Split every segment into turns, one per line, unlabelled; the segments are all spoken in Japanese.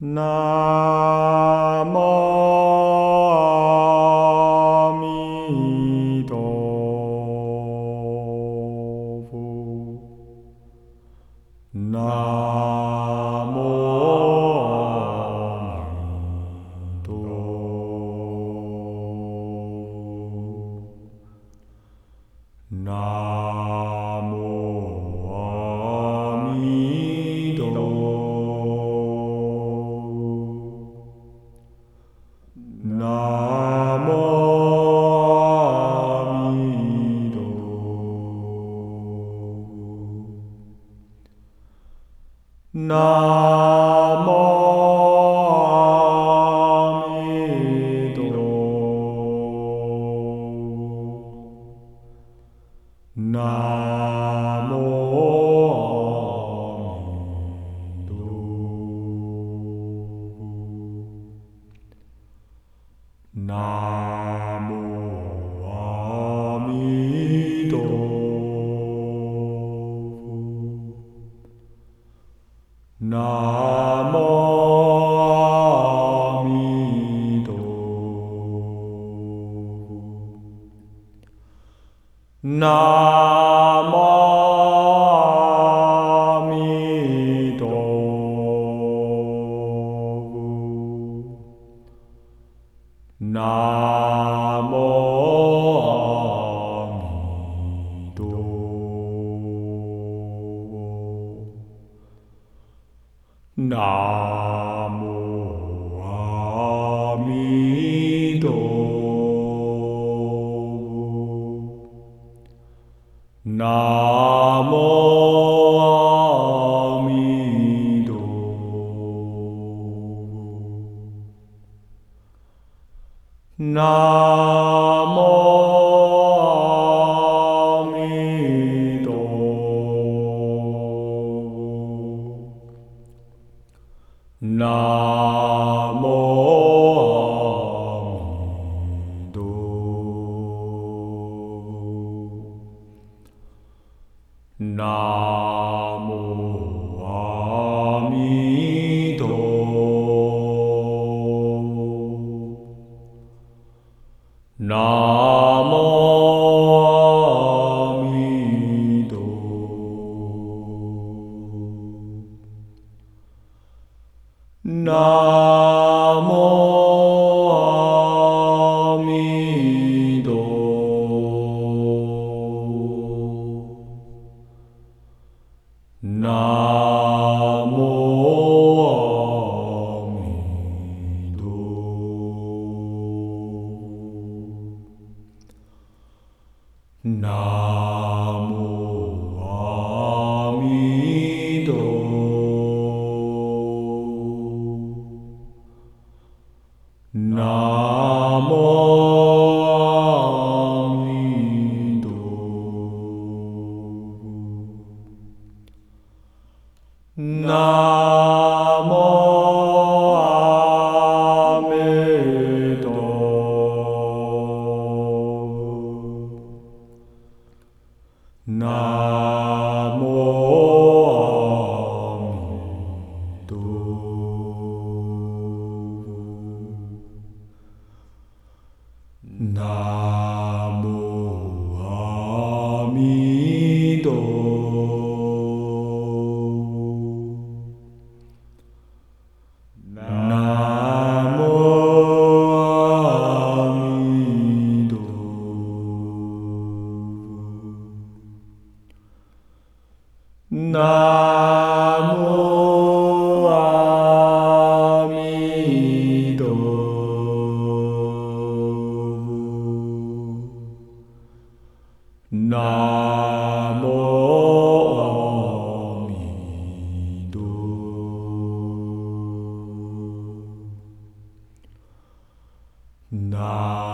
Na Namo Namo Ah. Now.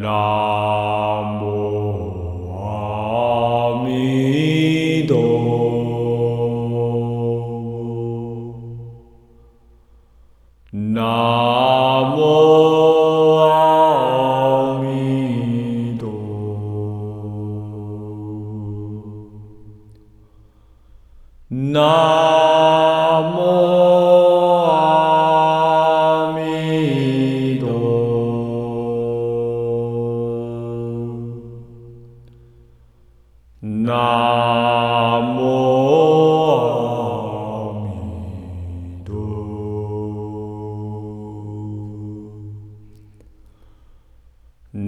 No.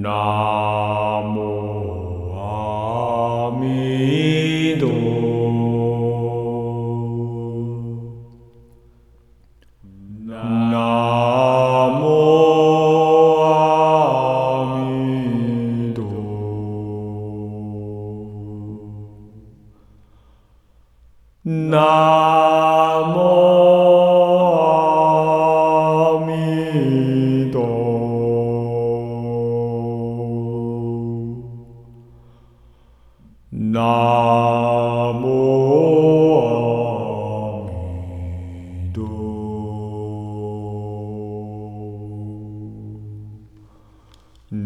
No.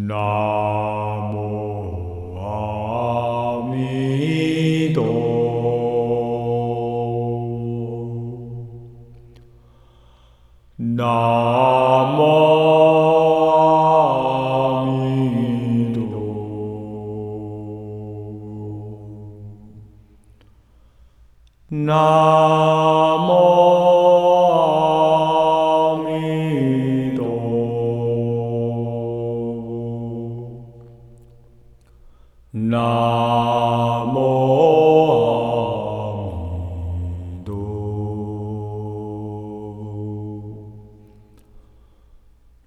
No.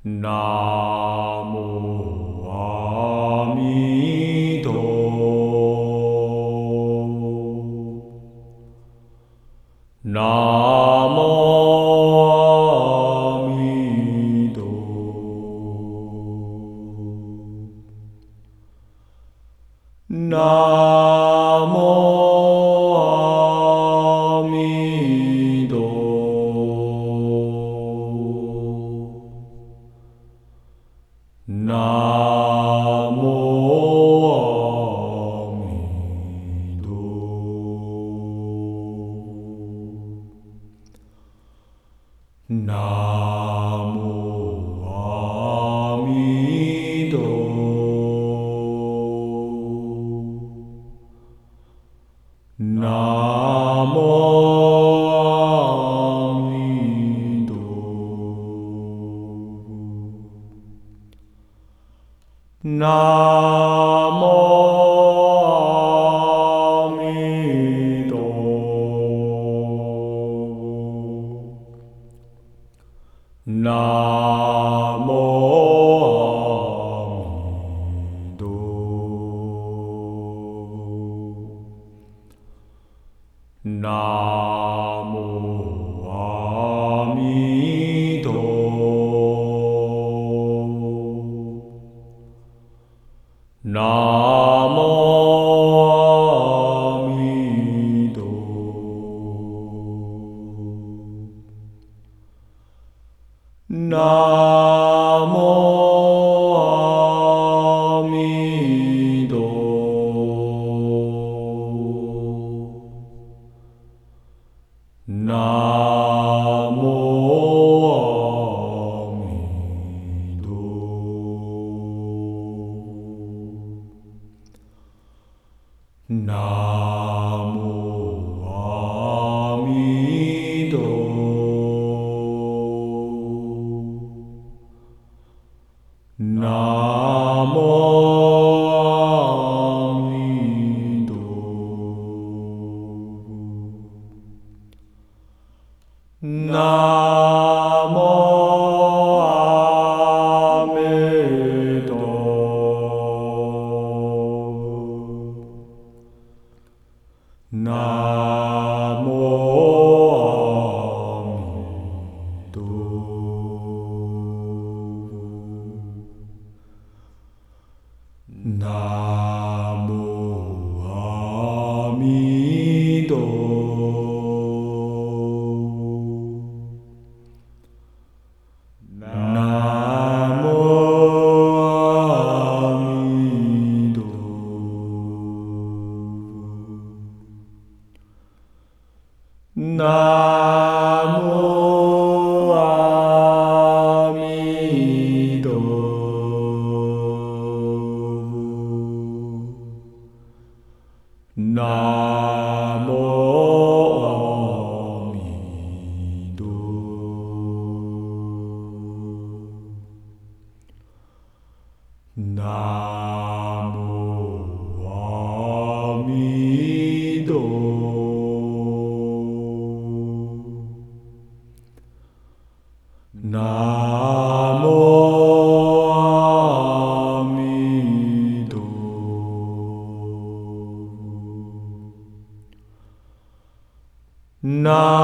なもあみどナ No. 南无。 나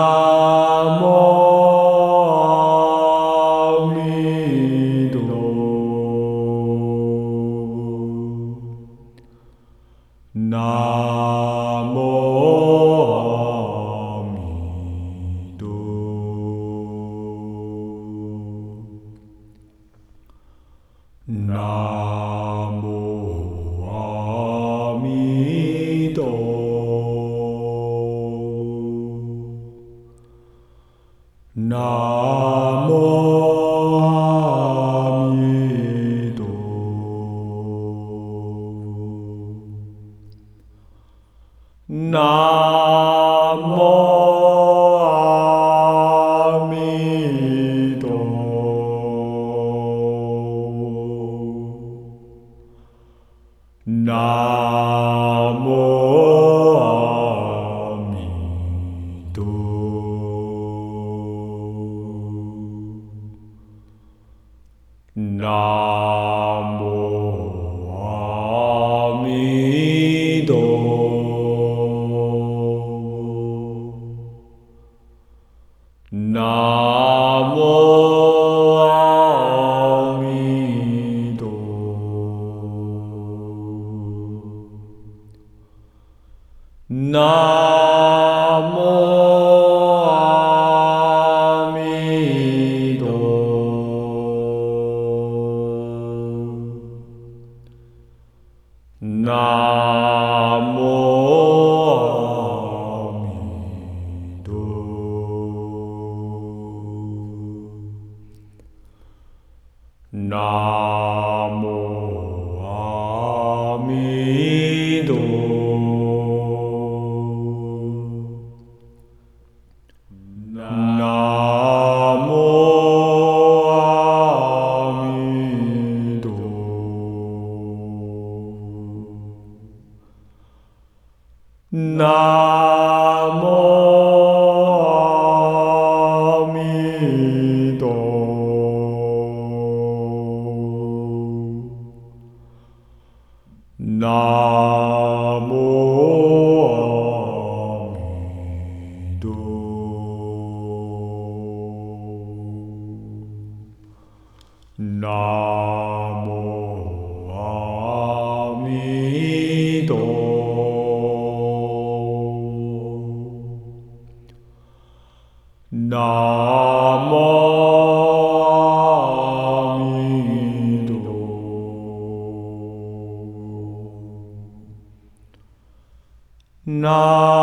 나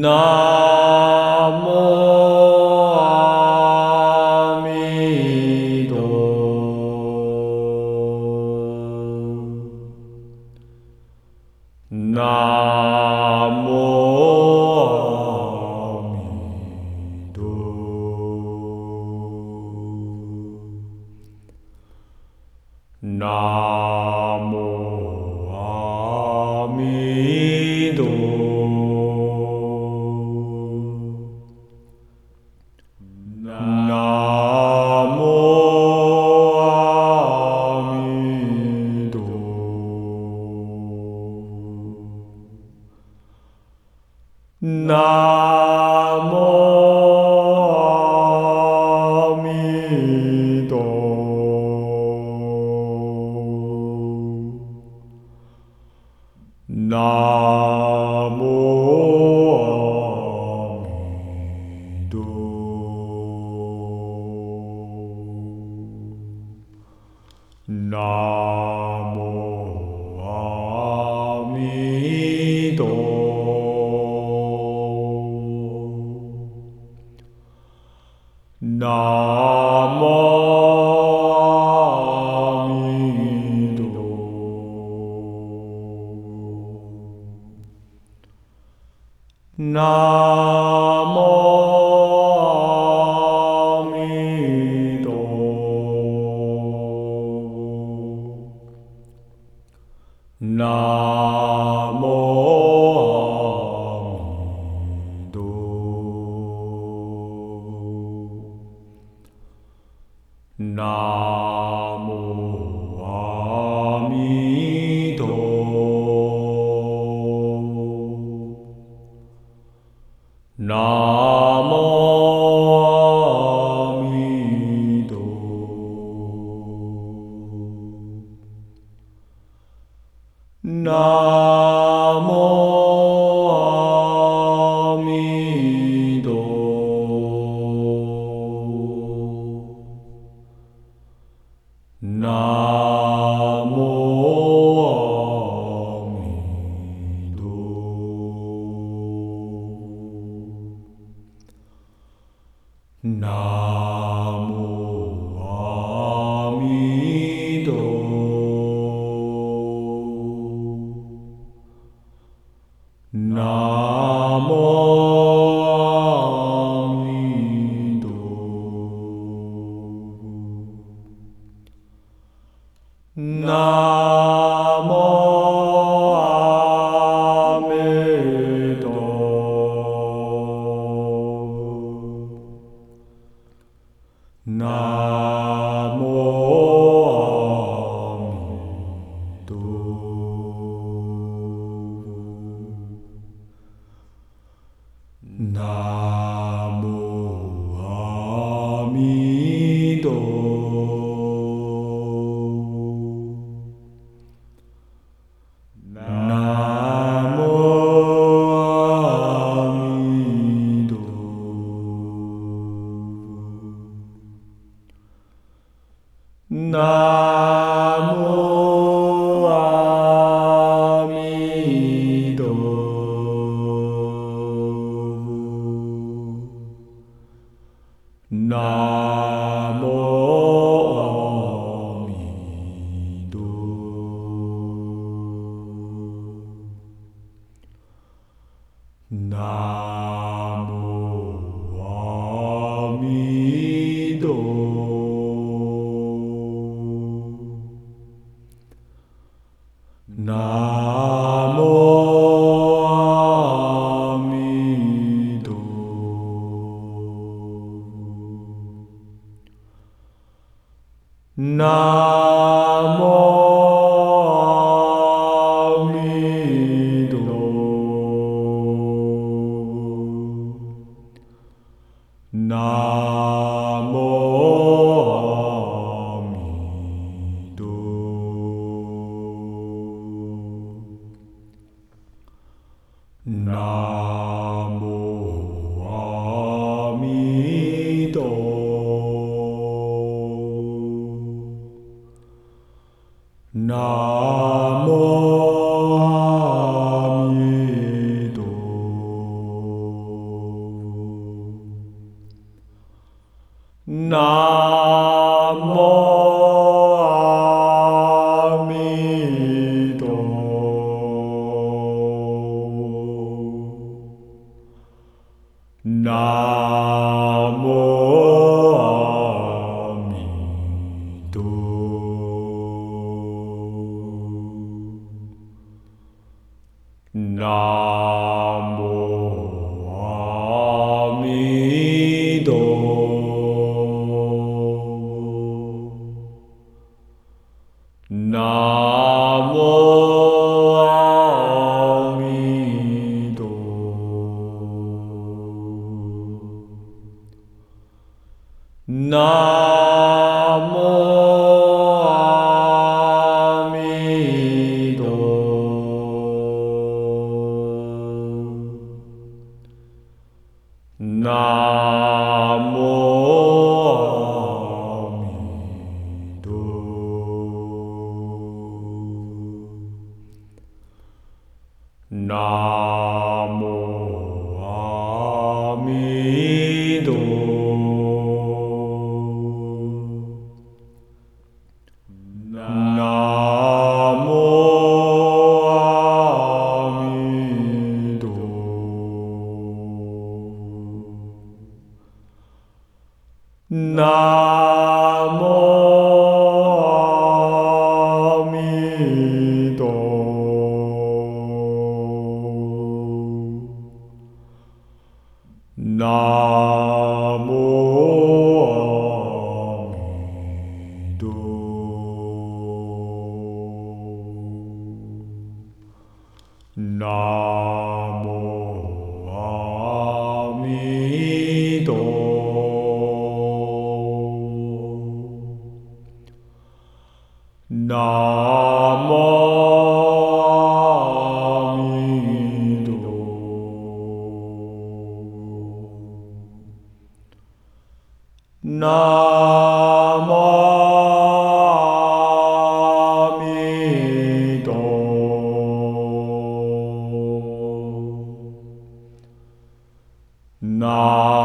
No. Na. No. Na. No. Na. No. Na.